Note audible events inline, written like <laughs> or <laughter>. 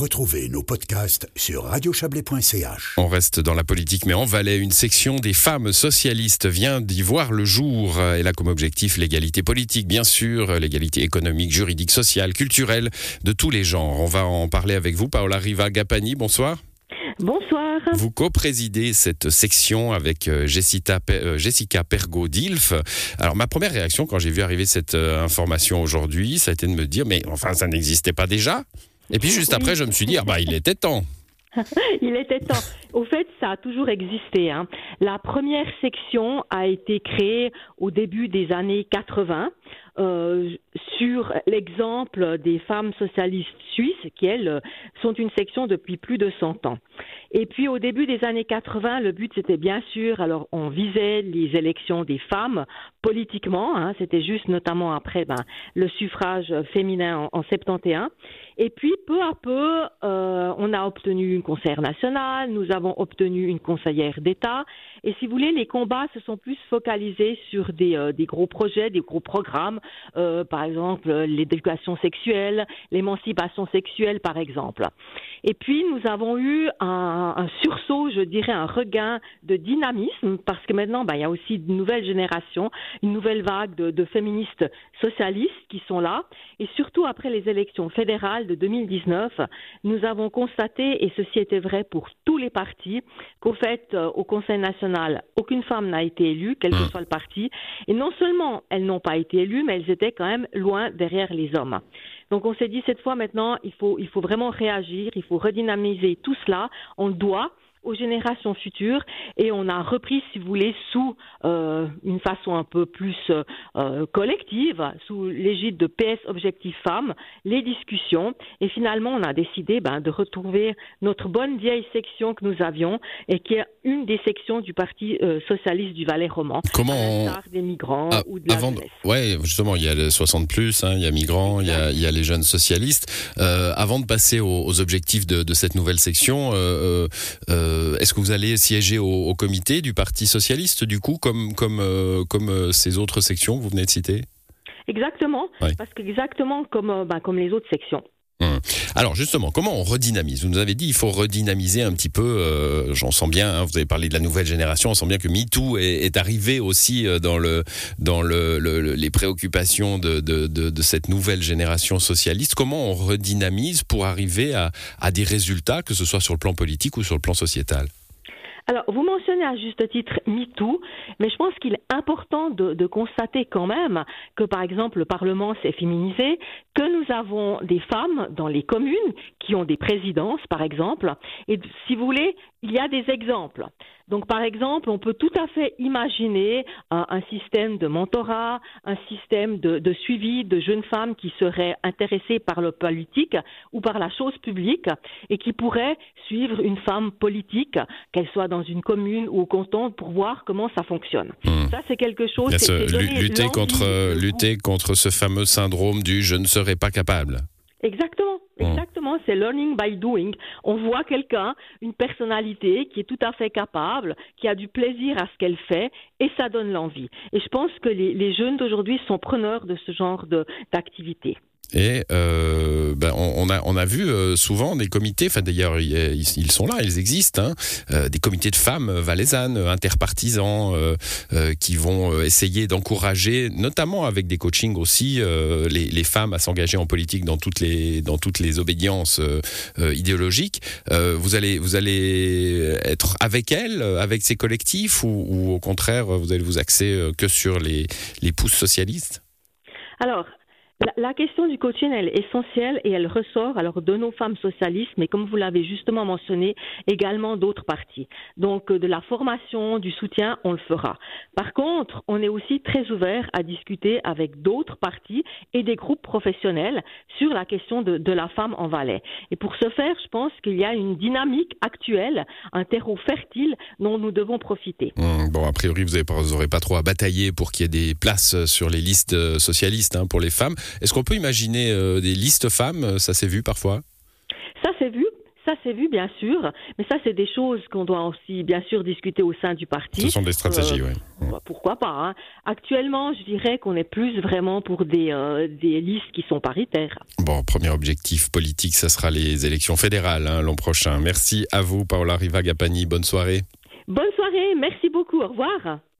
Retrouvez nos podcasts sur radiochablais.ch. On reste dans la politique, mais en Valais, une section des femmes socialistes vient d'y voir le jour. Elle a comme objectif l'égalité politique, bien sûr, l'égalité économique, juridique, sociale, culturelle, de tous les genres. On va en parler avec vous, Paola Riva Gapani. Bonsoir. Bonsoir. Vous co-présidez cette section avec euh, Jessica, euh, Jessica Pergaud-Dilf. Alors, ma première réaction quand j'ai vu arriver cette euh, information aujourd'hui, ça a été de me dire, mais enfin, ça n'existait pas déjà Et puis, juste après, je me suis dit, ah bah, il était temps. <laughs> Il était temps. Au fait, ça a toujours existé. Hein. La première section a été créée au début des années 80 euh, sur l'exemple des femmes socialistes qui, elles, sont une section depuis plus de 100 ans. Et puis au début des années 80, le but c'était bien sûr, alors on visait les élections des femmes politiquement, hein, c'était juste notamment après ben, le suffrage féminin en, en 71. Et puis peu à peu, euh, on a obtenu un concert national, nous avons obtenu une conseillère d'État. Et si vous voulez, les combats se sont plus focalisés sur des, euh, gros projets, des gros programmes, euh, par exemple l'éducation sexuelle, l'émancipation sexuelle, par exemple. Et puis nous avons eu un, un, sursaut, je dirais, un regain de dynamisme, parce que maintenant, ben, il y a aussi une nouvelle génération, une nouvelle vague de, de féministes socialistes qui sont là. Et surtout après les élections fédérales de 2019, nous avons constaté, et ceci était vrai pour tous les partis, qu'au fait, euh, au Conseil national, aucune femme n'a été élue, quel que Mmh. soit le parti. Et non seulement elles n'ont pas été élues, mais elles étaient quand même loin derrière les hommes. Donc on s'est dit cette fois maintenant, il faut, il faut vraiment réagir, il faut redynamiser tout cela. On doit aux générations futures et on a repris, si vous voulez, sous euh, une façon un peu plus euh, collective, sous l'égide de PS Objectif Femmes, les discussions et finalement on a décidé ben, de retrouver notre bonne vieille section que nous avions et qui est une des sections du Parti euh, socialiste du Valais roman, Comment on... des migrants Ah, ou de la avant de- jeunesse. Ouais, justement, il y a le 60 plus, hein, il y a migrants, il y a, il y a les jeunes socialistes. Avant de passer aux, aux objectifs de, de cette nouvelle section, euh, euh, est-ce que vous allez siéger au, au comité du Parti socialiste, du coup, comme comme euh, comme euh, ces autres sections que vous venez de citer? Exactement, parce qu'exactement comme, ben, comme les autres sections. Alors justement, comment on redynamise? Vous nous avez dit il faut redynamiser un petit peu. euh, J'en sens bien. hein, vous avez parlé de la nouvelle génération. On sent bien que MeToo est, est arrivé aussi euh, dans le dans le- le- les préoccupations de, de, de, de cette nouvelle génération socialiste. Comment on redynamise pour arriver à, à des résultats, que ce soit sur le plan politique ou sur le plan sociétal? Alors, vous mentionnez à juste titre MeToo, mais je pense qu'il est important de, de constater quand même que, par exemple, le Parlement s'est féminisé, que nous avons des femmes dans les communes qui ont des présidences, par exemple, et si vous voulez, il y a des exemples. Donc, par exemple, on peut tout à fait imaginer un, un système de mentorat, un système de, de suivi de jeunes femmes qui seraient intéressées par le politique ou par la chose publique et qui pourraient suivre une femme politique, qu'elle soit dans une commune ou au canton, pour voir comment ça fonctionne. Hmm. Ça, c'est quelque chose. Lutter contre lutter contre ce fameux syndrome du je ne serai pas capable. Exactement. Exactement. C'est learning by doing. On voit quelqu'un, une personnalité qui est tout à fait capable, qui a du plaisir à ce qu'elle fait, et ça donne l'envie. Et je pense que les, les jeunes d'aujourd'hui sont preneurs de ce genre d'activité. Et euh, ben, on, a on a vu euh, souvent des comités, enfin d'ailleurs ils, sont là, ils existent, hein, euh, des comités de femmes valaisannes, interpartisans, euh, euh, qui vont euh, essayer d'encourager, notamment avec des coachings aussi, les, les femmes à s'engager en politique dans toutes les dans toutes les obédiences idéologiques. Vous allez vous allez être avec elles, avec ces collectifs, ou, ou au contraire vous allez vous axer que sur les les pousses socialistes? Alors, la, question du coaching, elle est essentielle et elle ressort alors de nos femmes socialistes, mais comme vous l'avez justement mentionné, également d'autres partis. Donc, euh, de la formation, du soutien, on le fera. Par contre, on est aussi très ouvert à discuter avec d'autres partis et des groupes professionnels sur la question de, la femme en Valais. Et pour ce faire, je pense qu'il y a une dynamique actuelle, un terreau fertile dont nous devons profiter. Hum, Bon, a priori, vous n'aurez pas trop à batailler pour qu'il y ait des places sur les listes euh, socialistes hein, pour les femmes. Est-ce qu'on peut imaginer euh, des listes femmes Ça s'est vu parfois? Ça, c'est vu. Ça, s'est vu, bien sûr, mais ça, c'est des choses qu'on doit aussi, bien sûr, discuter au sein du parti. Ce sont des stratégies, Euh, oui. bah, Pourquoi pas hein. Actuellement, je dirais qu'on est plus vraiment pour des, euh, des listes qui sont paritaires. Bon, premier objectif politique, ça sera les élections fédérales hein, l'an prochain. Merci à vous, Paola Riva Gapani. Bonne soirée. Bonne soirée, merci beaucoup, au revoir.